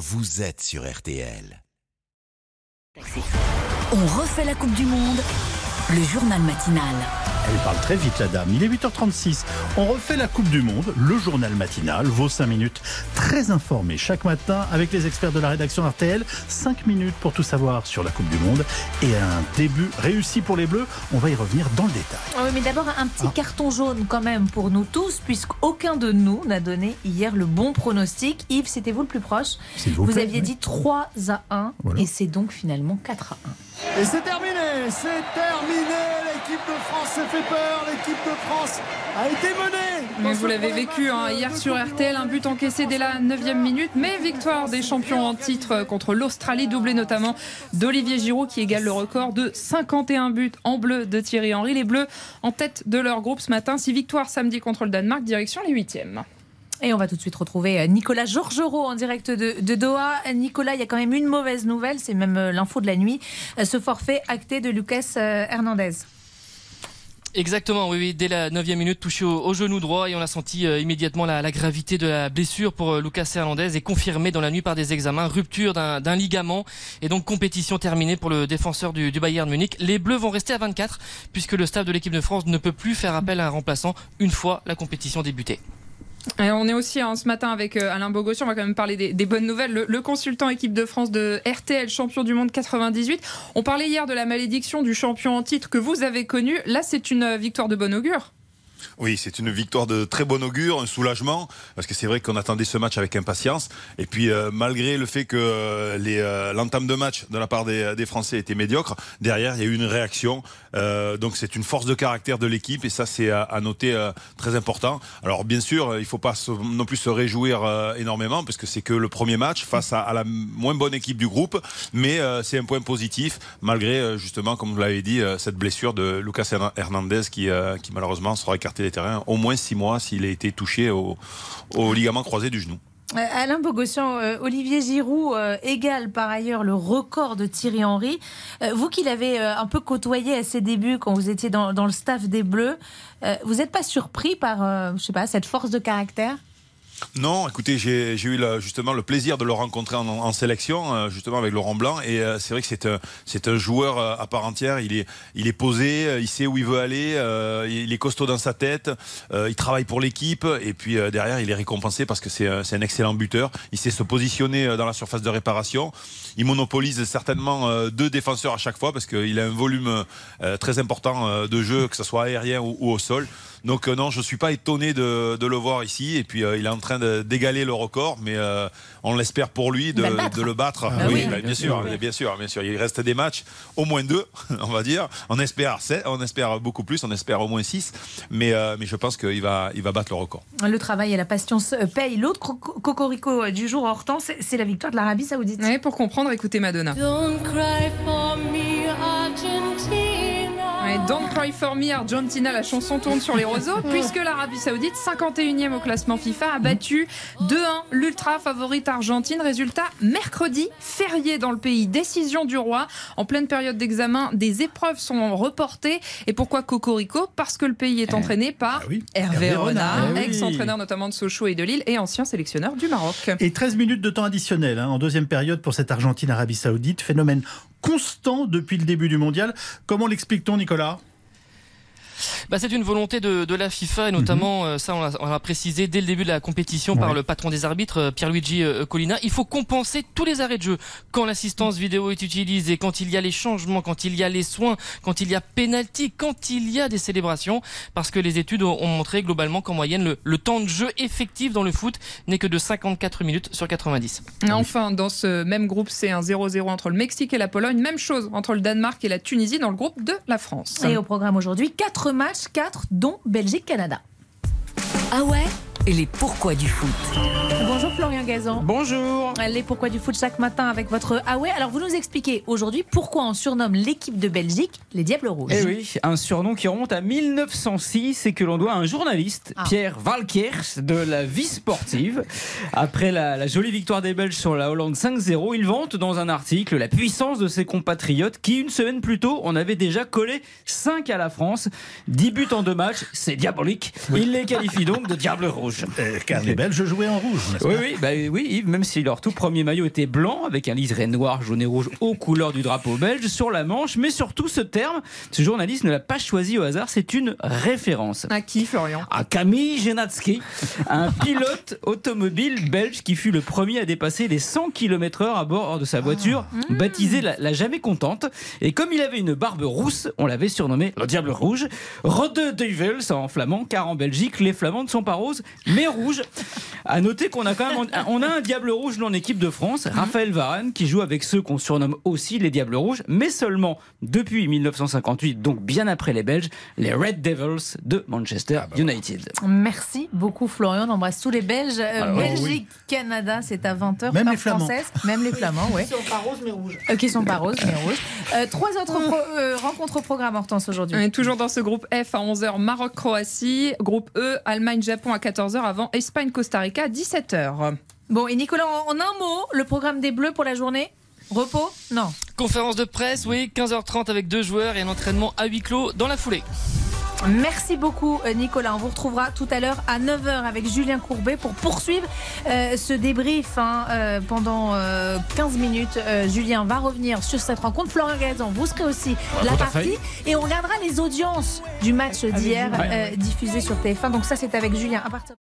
vous êtes sur RTL. On refait la Coupe du Monde, le journal matinal. Elle parle très vite, la dame. Il est 8h36. On refait la Coupe du Monde, le journal matinal, vos 5 minutes très informés chaque matin avec les experts de la rédaction RTL. 5 minutes pour tout savoir sur la Coupe du Monde et un début réussi pour les Bleus. On va y revenir dans le détail. Ah oui, mais d'abord un petit Ah. carton jaune quand même pour nous tous, puisqu'aucun de nous n'a donné hier le bon pronostic. Yves, c'était vous le plus proche. S'il vous Vous plaît, aviez oui. dit 3 à 1, Voilà. et c'est donc finalement 4 à 1. Et c'est terminé, c'est terminé. L'équipe de France s'est fait peur. L'équipe de France a été menée. Mais vous l'avez vécu hein, hier sur RTL, un but encaissé dès la 9e minute, mais victoire des champions en titre contre l'Australie, doublé notamment d'Olivier Giroud qui égale le record de 51 buts en bleu de Thierry Henry. Les Bleus en tête de leur groupe ce matin, 6 victoires samedi contre le Danemark, direction les huitièmes. Et on va tout de suite retrouver euh, Nicolas Georgerot en direct de, de Doha. Nicolas, il y a quand même une mauvaise nouvelle, c'est même euh, l'info de la nuit. Euh, Ce forfait acté de Lucas Hernandez. Exactement, oui, dès la 9 minute, touché au, genou droit et on a senti euh, immédiatement la, gravité de la blessure pour euh, Lucas Hernandez et confirmé dans la nuit par des examens, rupture d'un d'un ligament et donc compétition terminée pour le défenseur du, du Bayern Munich. Les Bleus vont rester à 24 puisque le staff de l'équipe de France ne peut plus faire appel à un remplaçant une fois la compétition débutée. On est aussi hein, ce matin avec euh, Alain Bogossian, on va quand même parler des, des bonnes nouvelles. Le, le consultant équipe de France de RTL, champion du monde 98. On parlait hier de la malédiction du champion en titre que vous avez connu. Là, c'est une euh, victoire de bon augure. Oui, c'est une victoire de très bon augure, un soulagement, parce que c'est vrai qu'on attendait ce match avec impatience. Et puis, euh, malgré le fait que euh, euh, l'entame de match de la part des, Français était médiocre, derrière, il y a eu une réaction. Donc, c'est une force de caractère de l'équipe, et ça, c'est à, noter très important. Alors, bien sûr, il faut pas non plus se réjouir énormément, parce que c'est que le premier match face à, la moins bonne équipe du groupe, mais c'est un point positif, malgré, justement, comme vous l'avez dit, cette blessure de Lucas Herna- Hernandez qui, qui malheureusement sera écarté au moins six mois s'il a été touché au, ligament croisé du genou. Euh, Alain Bogossian, euh, Olivier Giroud euh, égale par ailleurs le record de Thierry Henry. Vous qui l'avez un peu côtoyé à ses débuts quand vous étiez dans, dans le staff des Bleus, vous n'êtes pas surpris par, je sais pas, cette force de caractère? Non, écoutez, j'ai eu justement le plaisir de le rencontrer en, sélection, euh, justement avec Laurent Blanc, et euh, c'est vrai que c'est un, c'est un joueur euh, à part entière. Il est, posé, euh, il sait où il veut aller, euh, il est costaud dans sa tête, euh, il travaille pour l'équipe, et puis euh, derrière, il est récompensé parce que c'est un, excellent buteur. Il sait se positionner euh, dans la surface de réparation. Il monopolise certainement euh, deux défenseurs à chaque fois parce qu'il a un volume euh, très important euh, de jeu, que ce soit aérien ou, au sol. Donc euh, non, je suis pas étonné de, de le voir ici. Et puis euh, il est en train d'égaler le record, mais euh, on l'espère pour lui de, le battre. de le battre. Ah oui. bah, bien, sûr, bien sûr, bien sûr. Il reste des matchs, au moins deux, on va dire. On espère sept, on espère beaucoup plus, on espère au moins six. Mais euh, mais je pense qu'il va il va battre le record. Le travail et la patience euh, payent. L'autre cocorico du jour, Hortense, c'est- c'est la victoire de l'Arabie Saoudite. Pour comprendre, écoutez Madonna. Don't cry for me, Don't Cry for Me, Argentina, la chanson tourne sur les roseaux, puisque l'Arabie Saoudite, 51e au classement FIFA, a battu 2-1 l'ultra favorite Argentine. Résultat, mercredi, férié dans le pays. Décision du roi. En pleine période d'examen, des épreuves sont reportées. Et pourquoi Cocorico? Parce que le pays est entraîné par Ah oui. Hervé Hervé Renard, Renard. Eh oui. ex-entraîneur notamment de Sochaux et de Lille, et ancien sélectionneur du Maroc. Et 13 minutes de temps additionnel hein, en deuxième période pour cette Argentine-Arabie Saoudite. Phénomène constant depuis le début du mondial. Comment l'explique-t-on, Nicolas? Bah, c'est une volonté de, de la FIFA et notamment euh, ça on l'a on l'a précisé dès le début de la compétition par le patron des arbitres euh, Pierluigi euh, Collina. Il faut compenser tous les arrêts de jeu quand l'assistance vidéo est utilisée, quand il y a les changements, quand il y a les soins, quand il y a pénalty, quand il y a des célébrations, parce que les études ont ont montré globalement qu'en moyenne le, le temps de jeu effectif dans le foot n'est que de 54 minutes sur 90. Enfin, dans ce même groupe, c'est un 0-0 entre le Mexique et la Pologne. Même chose entre le Danemark et la Tunisie dans le groupe de la France. Et au programme aujourd'hui, 4 matchs, 4 dont Belgique-Canada. Ah ouais? Et les pourquoi du foot Bonjour Florian Gazan. Bonjour. Les pourquoi du foot chaque matin avec votre Ah ouais. Alors vous nous expliquez aujourd'hui pourquoi on surnomme l'équipe de Belgique les Diables Rouges. Eh oui, un surnom qui remonte à 1906 et que l'on doit à un journaliste, Ah. Pierre Valkers, de la vie sportive. Après la, la jolie victoire des Belges sur la Hollande 5-0, il vante dans un article la puissance de ses compatriotes qui, une semaine plus tôt, on avait déjà collé 5 à la France. 10 buts en deux matchs, c'est diabolique. Il les qualifie donc de Diables Rouges. Rouge. Euh, car les Belges jouaient en rouge, Oui, bah oui, Yves, même si leur tout premier maillot était blanc, avec un liseré noir, jaune et rouge aux couleurs du drapeau belge sur la manche, mais surtout ce terme, ce journaliste ne l'a pas choisi au hasard, c'est une référence. À qui, Florian? À Camille Genatsky, un pilote automobile belge qui fut le premier à dépasser les 100 km/h à bord de sa voiture, baptisée la, la Jamais Contente. Et comme il avait une barbe rousse, on l'avait surnommé le Diable Rouge. Rode Duivels en flamand, car en Belgique, les flamands ne sont pas roses, mais rouges. À noter qu'on a quand même un- on a un Diable Rouge dans l'équipe de France, Raphaël Varane, qui joue avec ceux qu'on surnomme aussi les Diables Rouges, mais seulement depuis 1958, donc bien après les Belges, les Red Devils de Manchester United. Merci beaucoup Florian, on embrasse tous les Belges. Euh, Ah, Belgique, Canada, c'est à 20h. Même les Flamands. française. Même les Flamands, oui. Ils sont pas roses mais rouges. Euh, qui sont pas roses, mais rouges. Euh, trois autres pro- euh, rencontres au programme, Hortense, aujourd'hui. On est toujours dans ce groupe F à 11h, Maroc-Croatie. Groupe E, Allemagne-Japon à 14h avant Espagne-Costa Rica à 17h. Bon, et Nicolas, en un mot, le programme des Bleus pour la journée Repos Non. Conférence de presse, oui, 15h30 avec deux joueurs et un entraînement à huis clos dans la foulée. Merci beaucoup euh, Nicolas. On vous retrouvera tout à l'heure à 9h avec Julien Courbet pour poursuivre euh, ce débrief hein, euh, pendant euh, 15 minutes. Euh, Julien va revenir sur cette rencontre. Florian Gazan, vous serez aussi de la partie et on regardera les audiences du match d'hier euh, diffusé sur TF1. Donc ça c'est avec Julien à partir